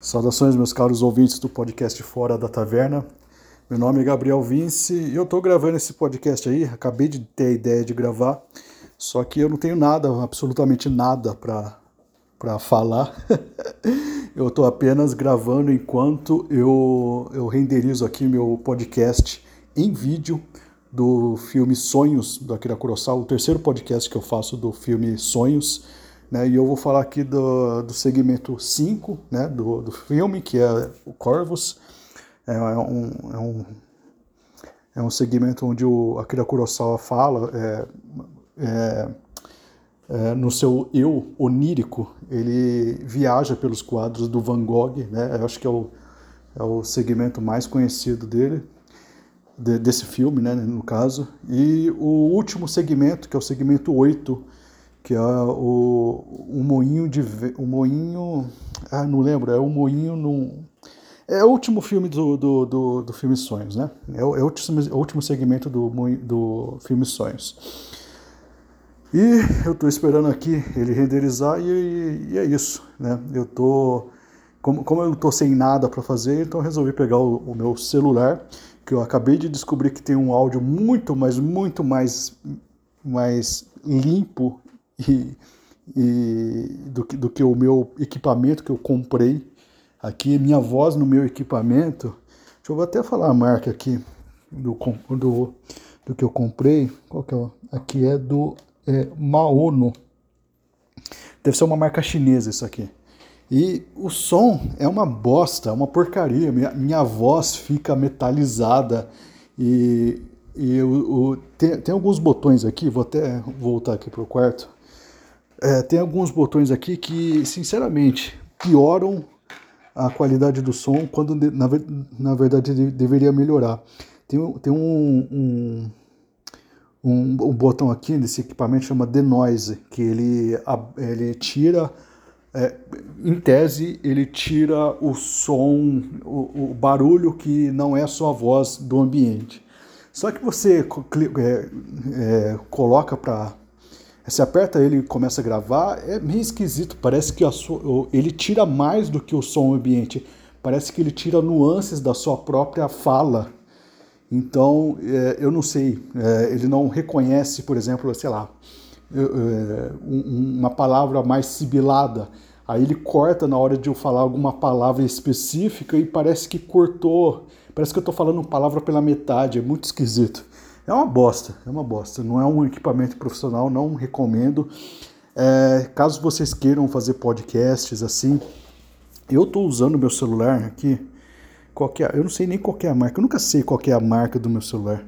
Saudações, meus caros ouvintes do podcast Fora da Taverna. Meu nome é Gabriel Vince e eu estou gravando esse podcast aí. Acabei de ter a ideia de gravar, só que eu não tenho nada, absolutamente nada para falar. eu estou apenas gravando enquanto eu, eu renderizo aqui meu podcast em vídeo do filme Sonhos do Akira Kurosawa, o terceiro podcast que eu faço do filme Sonhos né? E eu vou falar aqui do, do segmento 5 né? do, do filme, que é o Corvus. É, é, um, é, um, é um segmento onde o Akira Kurosawa fala é, é, é, no seu eu onírico, ele viaja pelos quadros do Van Gogh, né? Eu acho que é o, é o segmento mais conhecido dele, de, desse filme, né, no caso. E o último segmento, que é o segmento 8, que é o, o moinho de o moinho ah não lembro é o moinho no é o último filme do, do, do, do filme Sonhos né? É o, é o, último, é segmento do do filme Sonhos. E eu estou esperando aqui ele renderizar e, e, é isso né? Eu tô como, como eu estou sem nada para fazer então resolvi pegar o, o meu celular que eu acabei de descobrir que tem um áudio muito mais muito mais mais limpo e, e do, que, do que o meu equipamento que eu comprei aqui, minha voz no meu equipamento. Deixa eu até falar a marca aqui do, do, do que eu comprei. Qual que é? Aqui é do é, Maono. Deve ser uma marca chinesa isso aqui. E o som é uma bosta, é uma porcaria. Minha, minha voz fica metalizada e, e tem, tem alguns botões aqui. Vou até voltar aqui para o quarto é, tem alguns botões aqui que, sinceramente, pioram a qualidade do som quando na, na verdade deveria melhorar. Tem, tem um, um, um, um botão aqui nesse equipamento chama Denoise, que ele, ele tira, é, em tese, ele tira o som, o, o, barulho que não é só a voz do ambiente. Só que você é, é, coloca para você aperta ele e começa a gravar, é meio esquisito. Parece que sua, ele tira mais do que o som ambiente. Parece que ele tira nuances da sua própria fala. Então, é, eu não sei. É, ele não reconhece, por exemplo, sei lá, é, uma palavra mais sibilada. Aí ele corta na hora de eu falar alguma palavra específica e parece que cortou. Parece que eu estou falando palavra pela metade. É muito esquisito. É uma bosta, é uma bosta. Não é um equipamento profissional, não recomendo. É, caso vocês queiram fazer podcasts assim, eu estou usando meu celular aqui. Qualquer, eu não sei nem qual é a marca, eu nunca sei qual é a marca do meu celular.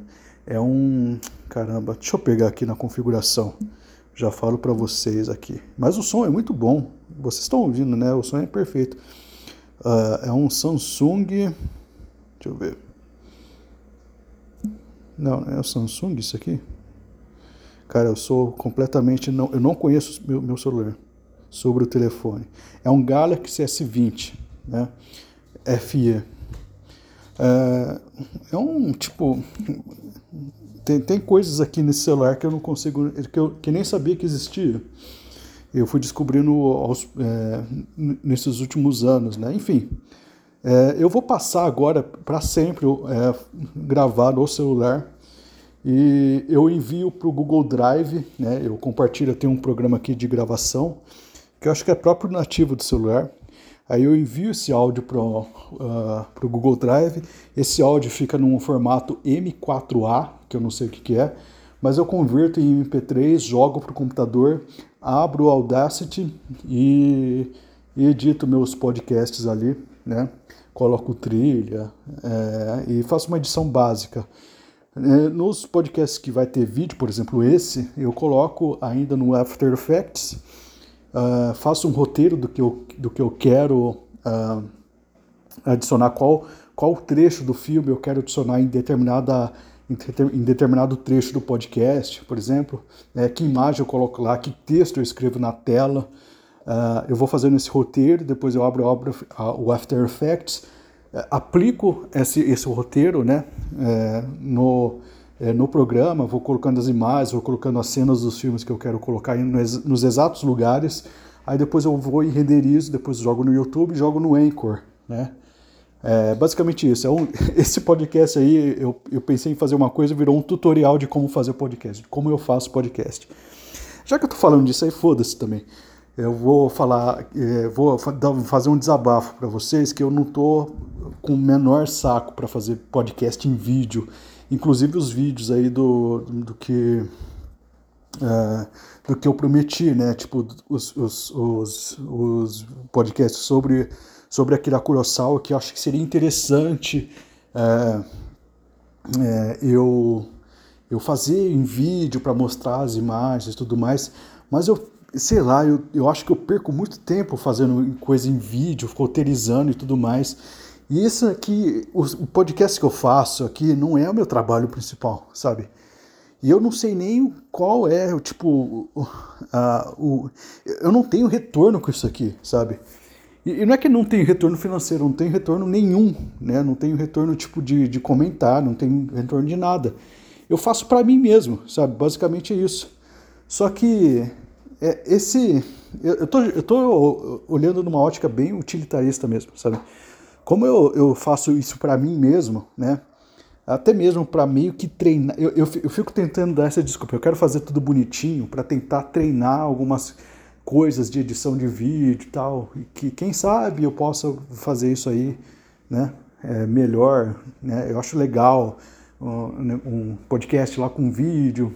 É um. Caramba, deixa eu pegar aqui na configuração. Já falo para vocês aqui. Mas o som é muito bom. Vocês estão ouvindo, né? O som é perfeito. Uh, é um Samsung. Deixa eu ver. Não, é o Samsung isso aqui? Cara, eu sou completamente. Não, eu não conheço meu, meu celular sobre o telefone. É um Galaxy S20, né? FE. É, é um tipo. Tem, tem coisas aqui nesse celular que eu não consigo. que eu que nem sabia que existia. Eu fui descobrindo aos, é, nesses últimos anos, né? Enfim. É, eu vou passar agora para sempre é, gravar no celular e eu envio para o Google Drive, né? Eu compartilho, eu tenho um programa aqui de gravação que eu acho que é próprio nativo do celular. Aí eu envio esse áudio para o uh, Google Drive. Esse áudio fica num formato M4A, que eu não sei o que, que é, mas eu converto em MP3, jogo para o computador, abro o Audacity e, e edito meus podcasts ali, né? coloco trilha é, e faço uma edição básica. É, nos podcasts que vai ter vídeo, por exemplo esse, eu coloco ainda no After Effects, uh, faço um roteiro do que eu, do que eu quero uh, adicionar, qual, qual trecho do filme eu quero adicionar em, determinada, em determinado trecho do podcast, por exemplo, é, que imagem eu coloco lá, que texto eu escrevo na tela, Uh, eu vou fazendo esse roteiro, depois eu abro, abro o After Effects, uh, aplico esse, esse roteiro né, uh, no, é, no programa, vou colocando as imagens, vou colocando as cenas dos filmes que eu quero colocar nos, nos exatos lugares. aí depois eu vou e renderizo, depois jogo no YouTube, jogo no Anchor, né? É basicamente isso. É um, esse podcast aí, eu, eu pensei em fazer uma coisa, virou um tutorial de como fazer podcast, de como eu faço podcast. Já que eu tô falando disso aí, foda-se também. Eu vou falar, é, vou fazer um desabafo para vocês que eu não tô com o menor saco para fazer podcast em vídeo. Inclusive os vídeos aí do, do que uh, do que eu prometi, né? Tipo, os, os, os, os podcasts sobre, sobre Akira Kurosawa, que eu acho que seria interessante uh, uh, eu, eu fazer em vídeo para mostrar as imagens e tudo mais, mas eu, sei lá, eu, eu acho que eu perco muito tempo fazendo coisa em vídeo, roteirizando e tudo mais. E isso aqui, o, o podcast que eu faço aqui não é o meu trabalho principal, sabe? E eu não sei nem qual é, tipo, a, o, eu não tenho retorno com isso aqui, sabe? E, e não é que não tenho retorno financeiro, não tenho retorno nenhum, né? Não tenho retorno, tipo, de, de comentário, não tenho retorno de nada. Eu faço para mim mesmo, sabe? Basicamente é isso. Só que é, esse... Eu, eu, tô, eu tô olhando numa ótica bem utilitarista mesmo, sabe? Como eu, eu faço isso para mim mesmo, né? até mesmo para meio que treinar. Eu, eu, eu, fico tentando dar essa desculpa. Eu quero fazer tudo bonitinho para tentar treinar algumas coisas de edição de vídeo e tal. E que quem sabe eu possa fazer isso aí, né? É, melhor, né? Eu acho legal um, um podcast lá com vídeo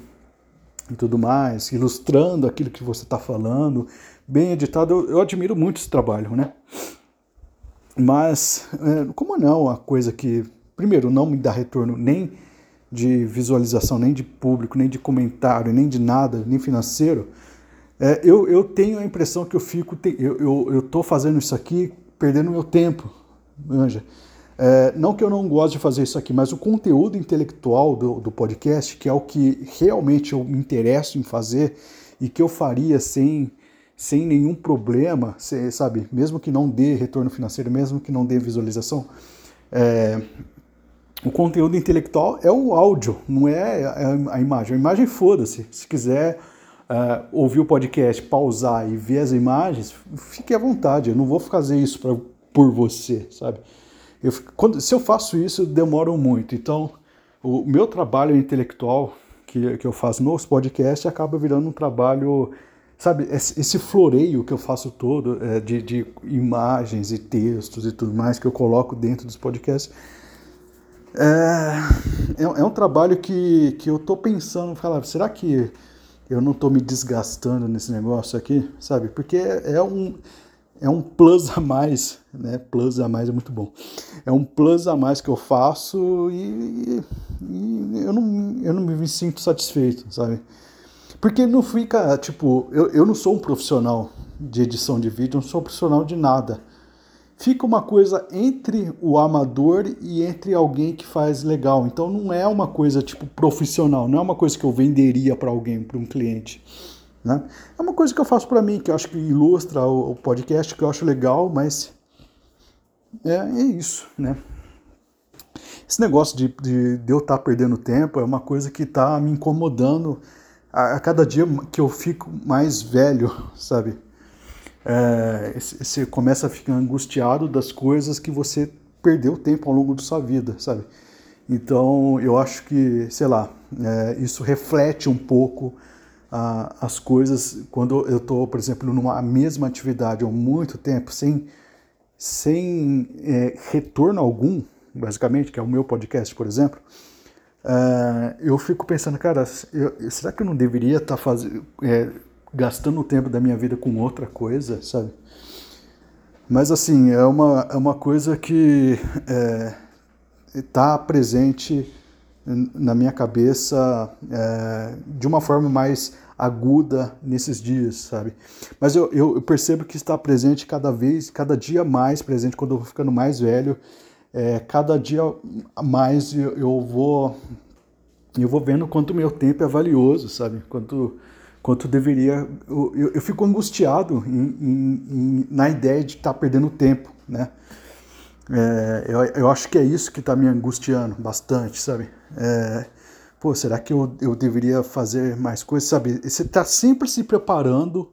e tudo mais, ilustrando aquilo que você está falando, bem editado. Eu, eu, admiro muito esse trabalho, né? Mas, é, como não, a coisa que primeiro, não me dá retorno nem de visualização, nem de público, nem de comentário, nem de nada, nem financeiro, é, eu, eu tenho a impressão que eu fico, eu, eu, eu fazendo isso aqui perdendo meu tempo, manja. É, não que eu não goste de fazer isso aqui, mas o conteúdo intelectual do, do podcast, que é o que realmente eu me interesso em fazer e que eu faria sem, sem nenhum problema, sabe? Mesmo que não dê retorno financeiro, mesmo que não dê visualização, é, o conteúdo intelectual é o áudio, não é a, imagem. A imagem, foda-se. Se quiser uh, ouvir o podcast, pausar e ver as imagens, fique à vontade. Eu não vou fazer isso pra, por você, sabe? Eu, quando, se eu faço isso, demoro muito. Então, o meu trabalho intelectual que, que eu faço nos podcasts acaba virando um trabalho, sabe? Esse floreio que eu faço todo é, de, de imagens e textos e tudo mais que eu coloco dentro dos podcasts é, é, é, um trabalho que, que eu tô pensando, falar, será que eu não tô me desgastando nesse negócio aqui, sabe? Porque é, é um é um plus a mais, né? Plus a mais é muito bom. É um plus a mais que eu faço e, e eu, não, eu não me sinto satisfeito, sabe? Porque não fica, tipo, eu, eu não sou um profissional de edição de vídeo, não sou um profissional de nada fica uma coisa entre o amador e entre alguém que faz legal. Então não é uma coisa tipo profissional, não é uma coisa que eu venderia para alguém, para um cliente. Né? É uma coisa que eu faço para mim, que eu acho que ilustra o, o, podcast, que eu acho legal, mas é, é isso, né? Esse negócio de, de, de eu estar tá perdendo tempo é uma coisa que está me incomodando a, a cada dia que eu fico mais velho, sabe? é, você começa a ficar angustiado das coisas que você perdeu tempo ao longo da sua vida, sabe? Então, eu acho que, sei lá, é, isso reflete um pouco a, as coisas quando eu estou, por exemplo, numa mesma atividade há muito tempo, sem, sem é, retorno algum, basicamente, que é o meu podcast, por exemplo. É, eu fico pensando, cara, eu, será que eu não deveria estar tá fazendo é, gastando o tempo da minha vida com outra coisa, sabe? Mas assim, é uma, é uma coisa que está é, presente na minha cabeça é, de uma forma mais aguda nesses dias, sabe? Mas eu, eu, percebo que está presente cada vez, cada dia mais presente quando eu vou ficando mais velho. É, cada dia mais eu, eu vou eu vou vendo quanto meu tempo é valioso, sabe? Quanto quanto deveria. Eu, eu, eu fico angustiado em, em, em, na ideia de estar tá perdendo tempo, né? É, eu, eu acho que é isso que está me angustiando bastante, sabe? É, pô, será que eu, eu deveria fazer mais coisas, sabe? Você está sempre se preparando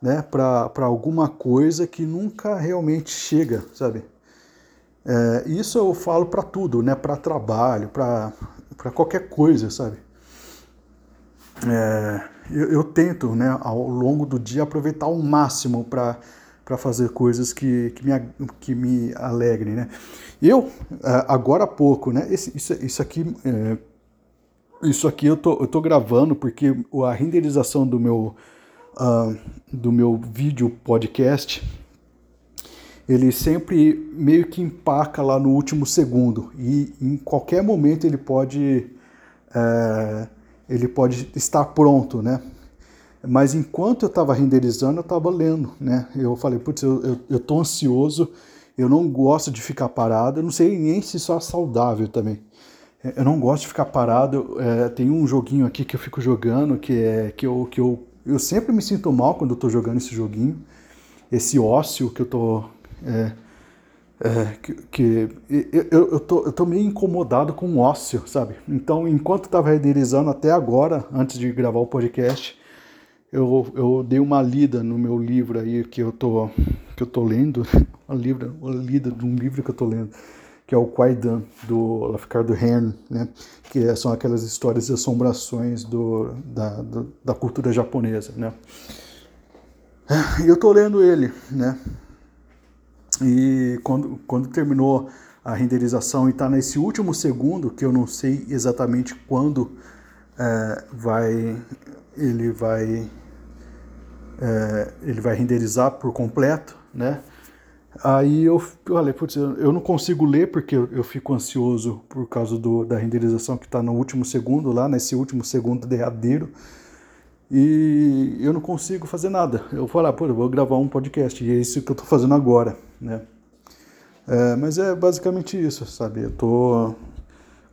né, para alguma coisa que nunca realmente chega, sabe? É, isso eu falo para tudo, né? Para trabalho, para qualquer coisa, sabe? É, eu, eu, tento, né, ao longo do dia, aproveitar ao máximo para para fazer coisas que, que, me, que me alegrem, né? Eu, agora há pouco, né? Esse, isso, isso aqui, é, isso aqui eu tô, eu tô gravando porque a renderização do meu, uh, do meu vídeo podcast, ele sempre meio que empaca lá no último segundo e em qualquer momento ele pode, é, ele pode estar pronto, né? Mas enquanto eu estava renderizando, eu estava lendo, né? Eu falei, putz, eu, eu, eu tô ansioso, eu não gosto de ficar parado, eu não sei nem se isso é saudável também. É, eu não gosto de ficar parado. É, tem um joguinho aqui que eu fico jogando, que é que eu, que eu, eu sempre me sinto mal quando eu tô jogando esse joguinho. Esse ócio que eu tô. É, é, que, que eu, eu, tô, eu tô meio incomodado com o ócio, sabe? Então, enquanto eu tava renderizando até agora, antes de gravar o podcast, eu, eu dei uma lida no meu livro aí que eu tô, que eu tô lendo, uma, livro, uma lida de um livro que eu tô lendo, que é o Kwaidan, do Lafcardo Hearn, né? que são aquelas histórias de assombrações do, da, da cultura japonesa. Né? E eu tô lendo ele, né? E quando, quando terminou a renderização e está nesse último segundo, que eu não sei exatamente quando é, vai ele vai é, ele vai renderizar por completo, né? Aí eu falei, putz, eu não consigo ler porque eu, fico ansioso por causa do, da renderização que está no último segundo, lá nesse último segundo derradeiro. E eu não consigo fazer nada. Eu falo, ah, pô, eu vou gravar um podcast e é isso que eu estou fazendo agora, né? É, mas é basicamente isso, sabe? Eu tô.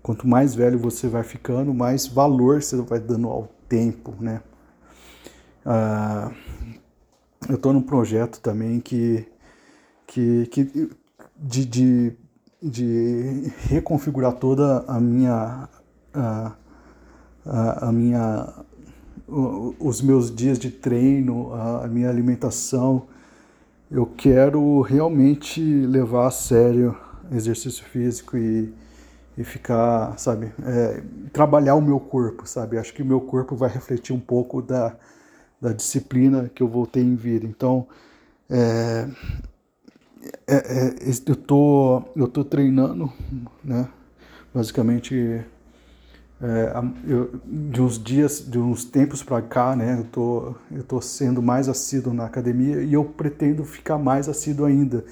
Quanto mais velho você vai ficando, mais valor você vai dando ao tempo, né? Ah, eu estou num projeto também que, que, que de, de, de reconfigurar toda a minha a, a, a minha os meus dias de treino, a, minha alimentação. Eu quero realmente levar a sério exercício físico e, e ficar, sabe, é, trabalhar o meu corpo, sabe? Acho que o meu corpo vai refletir um pouco da, da disciplina que eu voltei em vida. Então, é, é, é, eu tô, eu tô treinando, né? Basicamente, é, eu, de uns dias, de uns tempos para cá, né? Eu tô, eu tô sendo mais assíduo na academia e eu pretendo ficar mais assíduo ainda.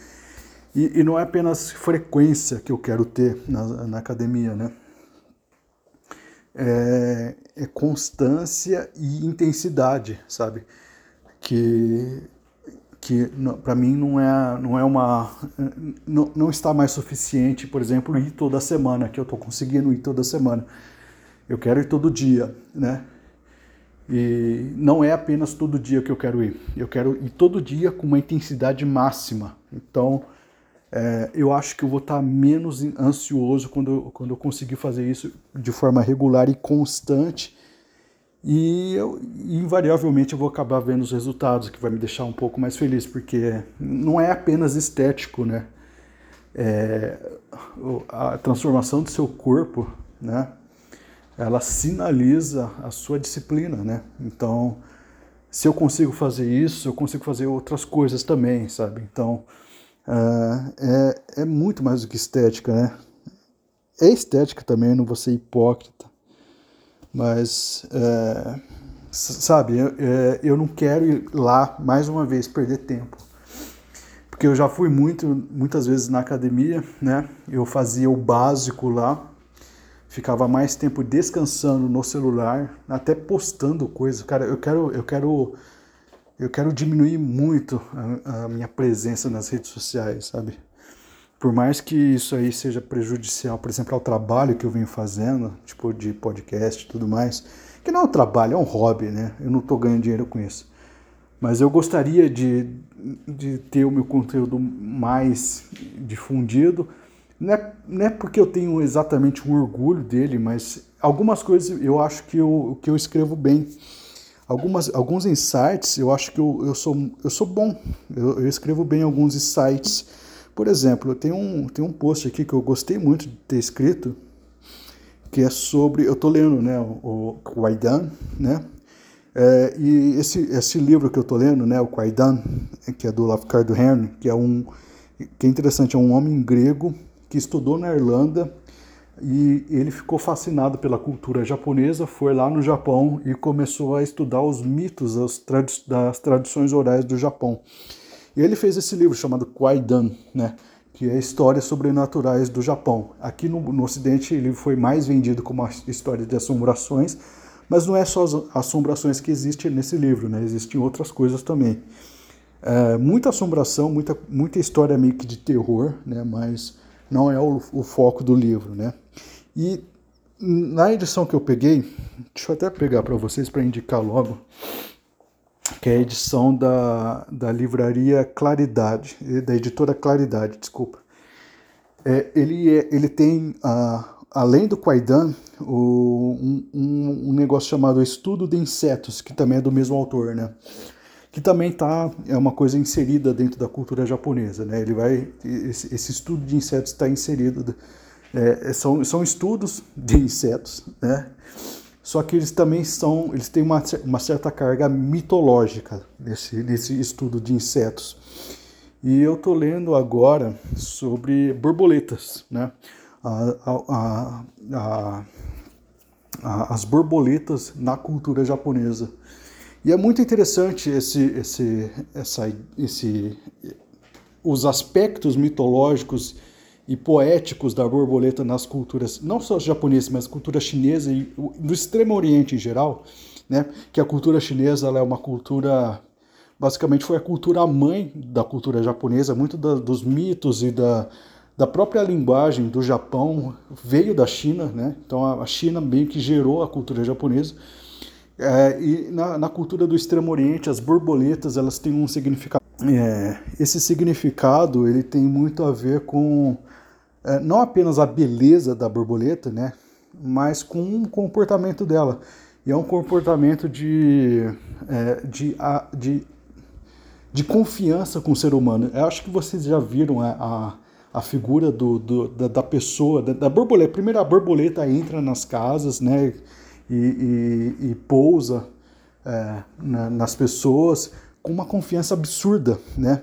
E, e não é apenas frequência que eu quero ter na, na academia, né? é, é constância e intensidade, sabe? Que que para mim não é não é uma não, não está mais suficiente, por exemplo, ir toda semana, que eu estou conseguindo ir toda semana. Eu quero ir todo dia, né? E não é apenas todo dia que eu quero ir. Eu quero ir todo dia com uma intensidade máxima. Então, é, eu acho que eu vou estar menos ansioso quando quando eu conseguir fazer isso de forma regular e constante. E eu, invariavelmente eu vou acabar vendo os resultados, que vai me deixar um pouco mais feliz, porque não é apenas estético, né? É, a transformação do seu corpo, né? Ela sinaliza a sua disciplina, né? Então, se eu consigo fazer isso, eu consigo fazer outras coisas também, sabe? Então, Uh, é, é muito mais do que estética, né? É estética também, não vou ser hipócrita, mas, é, sabe, eu, é, eu não quero ir lá mais uma vez perder tempo, porque eu já fui muito, muitas vezes na academia, né? Eu fazia o básico lá, ficava mais tempo descansando no celular, até postando coisas. Cara, eu quero, eu quero eu quero diminuir muito a, a, minha presença nas redes sociais, sabe? Por mais que isso aí seja prejudicial, por exemplo, ao trabalho que eu venho fazendo, tipo de podcast e tudo mais, que não é um trabalho, é um hobby, né? Eu não estou ganhando dinheiro com isso. Mas eu gostaria de, de ter o meu conteúdo mais difundido. Não é, não é porque eu tenho exatamente um orgulho dele, mas algumas coisas eu acho que eu, que eu escrevo bem algumas, alguns insights, eu acho que eu, eu, sou, eu sou bom, eu, eu escrevo bem alguns insights. Por exemplo, tem um, tem um post aqui que eu gostei muito de ter escrito, que é sobre, eu estou lendo né, o, o né? É, e esse, esse livro que eu estou lendo, né, o Kwaidan, que é do Lafcadio Hearn, que é um que é interessante, é um homem grego que estudou na Irlanda e ele ficou fascinado pela cultura japonesa, foi lá no Japão e começou a estudar os mitos as tradi das tradições orais do Japão. E ele fez esse livro chamado Kwaidan, né, que é Histórias Sobrenaturais do Japão. Aqui no, no Ocidente ele foi mais vendido como uma história de assombrações, mas não é só as assombrações que existem nesse livro, né, existem outras coisas também. É, muita assombração, muita, muita história meio que de terror, né, mas não é o, o foco do livro, né. E na edição que eu peguei, deixa eu até pegar para vocês para indicar logo, que é a edição da, da livraria Claridade, da editora Claridade, desculpa. É, ele, é, ele tem, uh, além do Quaidan, o, um, um, negócio chamado Estudo de Insetos, que também é do mesmo autor, né? Que também tá, é uma coisa inserida dentro da cultura japonesa, né? Ele vai, esse, esse estudo de insetos está inserido é, são, são estudos de insetos, né? Só que eles também são, eles têm uma, uma certa carga mitológica nesse, nesse estudo de insetos. E eu estou lendo agora sobre borboletas, né? A, a, a, as borboletas na cultura japonesa. E é muito interessante esse, esse, essa, esse, os aspectos mitológicos e poéticos da borboleta nas culturas, não só japonesas, mas cultura chinesa e do Extremo Oriente em geral, né? Que a cultura chinesa é uma cultura, basicamente foi a cultura mãe da cultura japonesa, muito da, dos mitos e da, da própria linguagem do Japão veio da China, né? Então a China meio que gerou a cultura japonesa. É, e na, na, cultura do Extremo Oriente, as borboletas elas têm um significado. É, esse significado ele tem muito a ver com é, não apenas a beleza da borboleta, né, mas com o comportamento dela. E é um comportamento de, é, de, de, de confiança com o ser humano. Eu acho que vocês já viram a, a, a figura do, do da, da, pessoa, da, da, borboleta. Primeiro a borboleta entra nas casas né, e, e, e pousa é, na, nas pessoas com uma confiança absurda, né?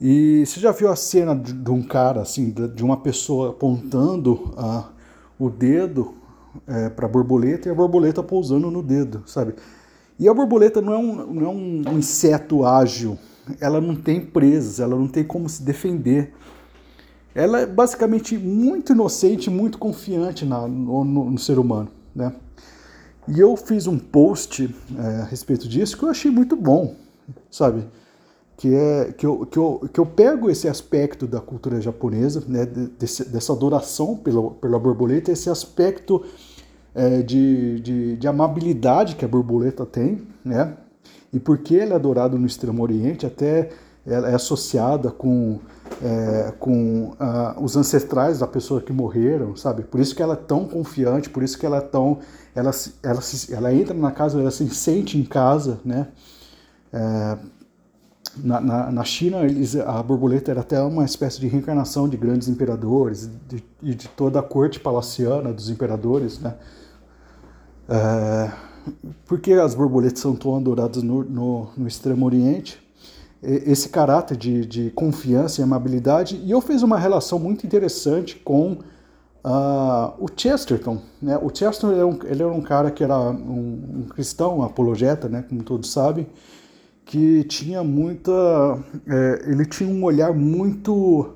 E você já viu a cena de, de um cara, assim, de, uma pessoa apontando a, o dedo é, para a borboleta e a borboleta pousando no dedo, sabe? E a borboleta não é, um, não é um inseto ágil, ela não tem presas, ela não tem como se defender. Ela é basicamente muito inocente, muito confiante na, no, no, no ser humano, né? E eu fiz um post é, a respeito disso que eu achei muito bom, sabe? que é que eu, que eu, que eu pego esse aspecto da cultura japonesa, né, desse, dessa adoração pela, pela borboleta, esse aspecto é, de, de, de, amabilidade que a borboleta tem, né, e porque ela é adorada no Extremo Oriente, até ela é associada com, é, com os ancestrais da pessoa que morreram, sabe? Por isso que ela é tão confiante, por isso que ela é tão. Ela, ela, ela entra na casa, ela se sente em casa, né? É, na, na, na, China, eles, a borboleta era até uma espécie de reencarnação de grandes imperadores e de, de, toda a corte palaciana dos imperadores, né? É, porque as borboletas são tão adoradas no, no, no Extremo Oriente, esse caráter de, de, confiança e amabilidade, e eu fiz uma relação muito interessante com uh, o Chesterton. Né? O Chesterton ele era, um, ele era um cara que era um, um cristão, um apologeta, né? como todos sabem, que tinha muita. É, ele tinha um olhar muito.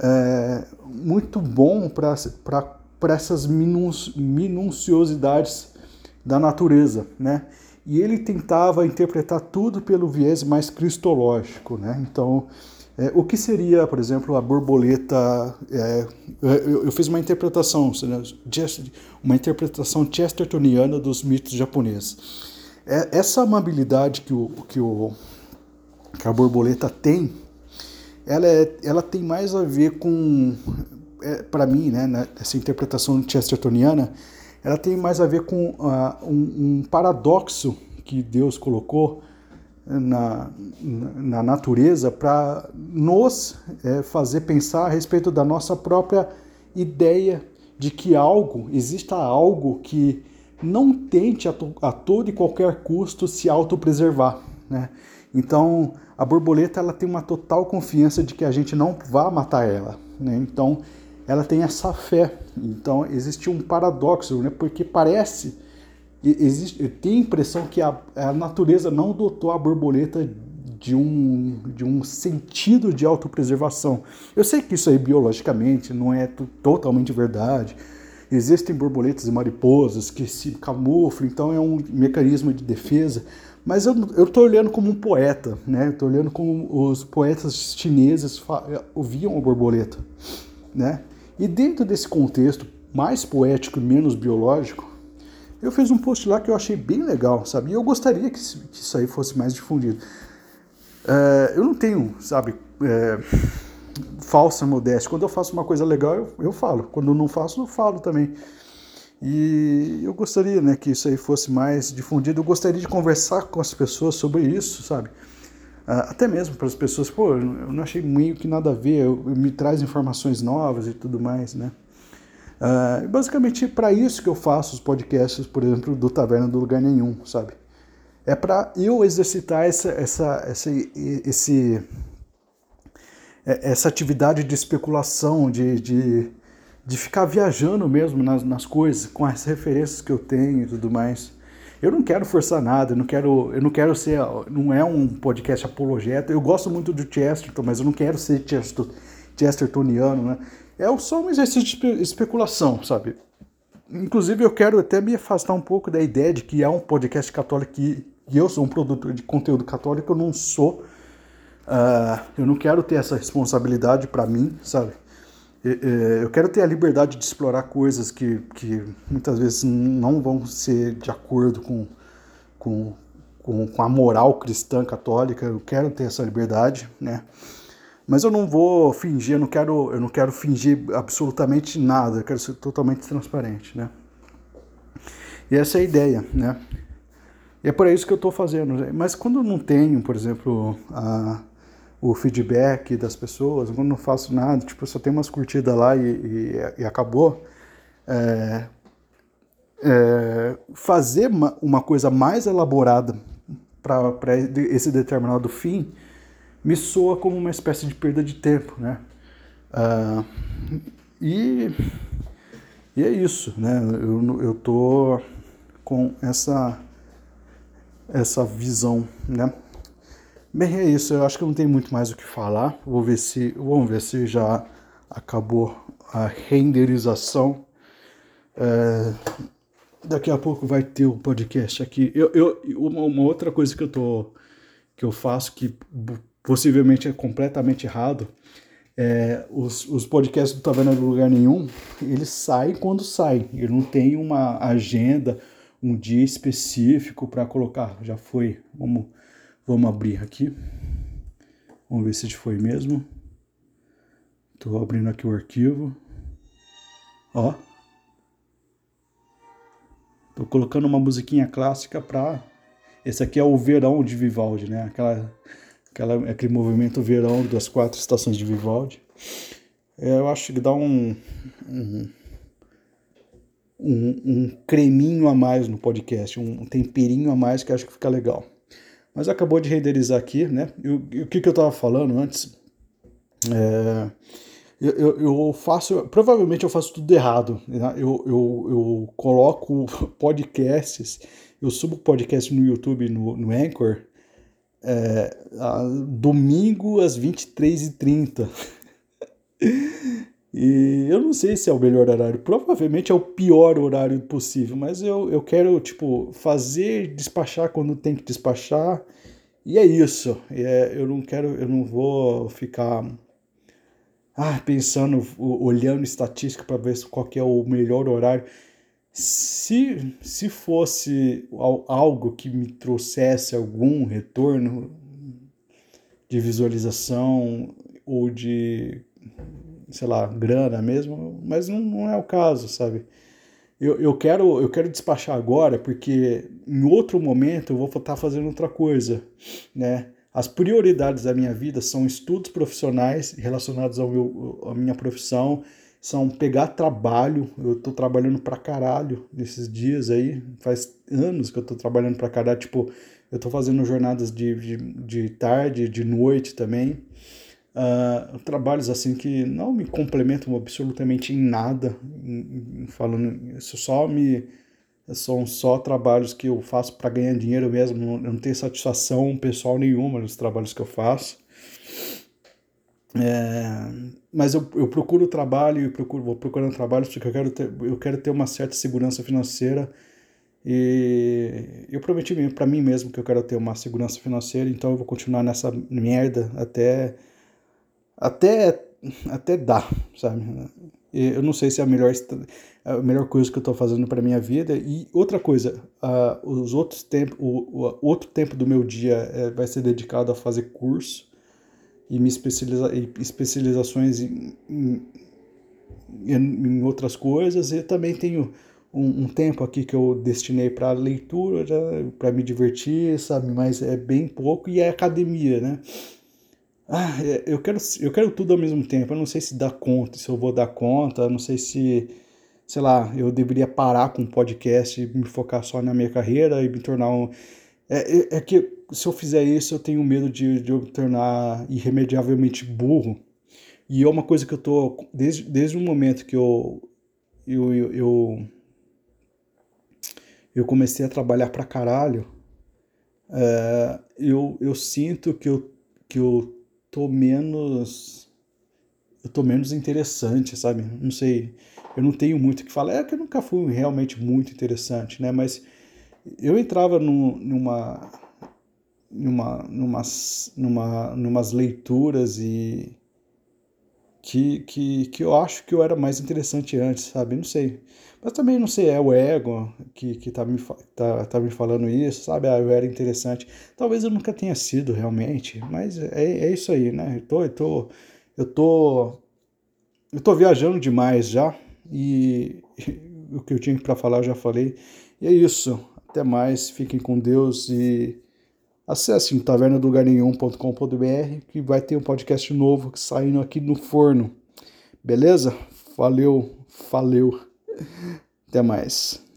É, muito bom para essas minuciosidades da natureza, né? E ele tentava interpretar tudo pelo viés mais cristológico, né? Então, é, o que seria, por exemplo, a borboleta? É, eu, eu, fiz uma interpretação, uma interpretação chestertoniana dos mitos japoneses. É, essa amabilidade que, o, que, o, que a borboleta tem, ela, é, ela tem mais a ver com, é, para mim, né, essa interpretação chestertoniana, ela tem mais a ver com uh, um, um, paradoxo que Deus colocou na, na natureza para nos é, fazer pensar a respeito da nossa própria ideia de que algo, exista algo que não tente a, to, a todo e qualquer custo se autopreservar. Né? Então, a borboleta ela tem uma total confiança de que a gente não vai matar ela. Né? Então, ela tem essa fé. Então, existe um paradoxo, né? porque parece existe, tem a impressão que a, a natureza não dotou a borboleta de um, de um sentido de autopreservação. Eu sei que isso aí biologicamente não é totalmente verdade. Existem borboletas e mariposas que se camuflam, então é um mecanismo de defesa. Mas eu estou olhando como um poeta, né? Estou olhando como os poetas chineses ouviam a borboleta, né? E dentro desse contexto mais poético e menos biológico, eu fiz um post lá que eu achei bem legal, sabe? E eu gostaria que, isso aí fosse mais difundido. É, eu não tenho, sabe, é, falsa modéstia. Quando eu faço uma coisa legal, eu, eu falo. Quando eu não faço, eu falo também. E eu gostaria né, que isso aí fosse mais difundido. Eu gostaria de conversar com as pessoas sobre isso, sabe? Ah, até mesmo para as pessoas, pô, eu não achei meio que nada a ver, eu, eu me traz informações novas e tudo mais, né? Uh, basicamente para isso que eu faço os podcasts, por exemplo, do Taverna do Lugar Nenhum, sabe? É para eu exercitar essa, essa, essa, esse, essa atividade de especulação, de, de, de ficar viajando mesmo nas, nas coisas, com as referências que eu tenho e tudo mais. Eu não quero forçar nada, eu não quero, eu não quero ser, não é um podcast apologeta. Eu gosto muito do Chesterton, mas eu não quero ser Chestertoniano, né? é só um exercício de especulação, sabe? Inclusive, eu quero até me afastar um pouco da ideia de que é um podcast católico que, eu sou um produtor de conteúdo católico, eu não sou. Uh, eu não quero ter essa responsabilidade para mim, sabe? Eu quero ter a liberdade de explorar coisas que, que muitas vezes não vão ser de acordo com, com, com, com a moral cristã católica. Eu quero ter essa liberdade, né? Mas eu não vou fingir, eu não quero, eu não quero fingir absolutamente nada, eu quero ser totalmente transparente, né? E essa é a ideia, né? E é por isso que eu estou fazendo. Mas quando eu não tenho, por exemplo, a, o feedback das pessoas, quando não faço nada, tipo, só tem umas curtidas lá e, e, e acabou, é, é, fazer uma, uma coisa mais elaborada para esse determinado fim me soa como uma espécie de perda de tempo, né? Uh, e, e é isso, né? Eu, eu tô com essa, essa visão, né? Bem, é isso. Eu acho que não tem muito mais o que falar. Vou ver se, vamos ver se já acabou a renderização. É, daqui a pouco vai ter o um podcast aqui. Eu, eu, uma, uma, outra coisa que eu tô que eu faço que possivelmente é completamente errado, é, os, os podcasts do Tá Vendo Lugar Nenhum, eles saem quando saem. Ele não tem uma agenda, um dia específico para colocar. Já foi. Vamos, vamos abrir aqui. Vamos ver se foi mesmo. Estou abrindo aqui o arquivo. Ó. Estou colocando uma musiquinha clássica para. Esse aqui é o Verão de Vivaldi, né? Aquela aquela, aquele movimento verão das quatro estações de Vivaldi. É, eu acho que dá um, um, um, um, creminho a mais no podcast, um temperinho a mais que acho que fica legal. Mas acabou de renderizar aqui, né? E, o que, que eu estava falando antes? É, eu, eu, eu, faço, provavelmente eu faço tudo errado. Né? Eu, eu, eu coloco podcasts, eu subo podcast no YouTube, no, no Anchor, é, domingo às 23h30. e eu não sei se é o melhor horário, provavelmente é o pior horário possível, mas eu, eu quero, tipo, fazer, despachar quando tem que despachar, e é isso. É, eu não quero, eu não vou ficar ah, pensando, olhando estatística para ver qual é o melhor horário. Se, se fosse algo que me trouxesse algum retorno de visualização ou de, sei lá, grana mesmo, mas não, não é o caso, sabe? eu, eu, quero, eu quero despachar agora, porque em outro momento eu vou estar fazendo outra coisa, né? As prioridades da minha vida são estudos profissionais relacionados ao meu, à minha profissão, são pegar trabalho. Eu tô trabalhando pra caralho nesses dias aí, faz anos que eu tô trabalhando pra caralho. Tipo, eu tô fazendo jornadas de, de, de tarde, de noite também. Uh, trabalhos assim que não me complementam absolutamente em nada, em, em, falando, isso só me são só trabalhos que eu faço para ganhar dinheiro mesmo, não, não tenho satisfação pessoal nenhuma nos trabalhos que eu faço. É, mas eu, eu procuro trabalho e procuro, vou procurando trabalho porque eu quero, ter, eu quero ter uma certa segurança financeira e eu prometi para mim mesmo que eu quero ter uma segurança financeira, então eu vou continuar nessa merda até até até dar, sabe? Eu não sei se é a melhor a melhor coisa que eu estou fazendo para minha vida e outra coisa, uh, os outros tempos, o, o, outro tempo do meu dia é, vai ser dedicado a fazer curso e me especializa, especializações em, em, em outras coisas e também tenho um, um, tempo aqui que eu destinei para leitura, para me divertir, sabe? Mas é bem pouco e é academia, né? Ah, é, eu quero, eu quero tudo ao mesmo tempo. Eu não sei se dá conta, se eu vou dar conta, eu não sei se, sei lá, eu deveria parar com o podcast e me focar só na minha carreira e me tornar um. É, é, é que se eu fizer isso, eu tenho medo de, de eu me tornar irremediavelmente burro. E é uma coisa que eu tô. Desde, desde o momento que eu, eu, eu, eu eu comecei a trabalhar pra caralho, é, eu, eu sinto que eu, que eu tô menos. Eu tô menos interessante, sabe? Não sei. Eu não tenho muito o que falar. É que eu nunca fui realmente muito interessante, né? Mas eu entrava no, numa. Numa, numas, numa, numas leituras e que, que, que eu acho que eu era mais interessante antes, sabe? Não sei. Mas também não sei, é o ego que, que tá, me, tá, tá me falando isso, sabe? Ah, eu era interessante. Talvez eu nunca tenha sido realmente, mas é, é isso aí, né? Eu tô, eu tô, eu tô, eu tô viajando demais já e o que eu tinha para falar eu já falei. E é isso. Até mais, fiquem com Deus e acessem tavernadolugarnenhum.com.br que vai ter um podcast novo saindo aqui no forno. Beleza? Valeu, valeu. Até mais.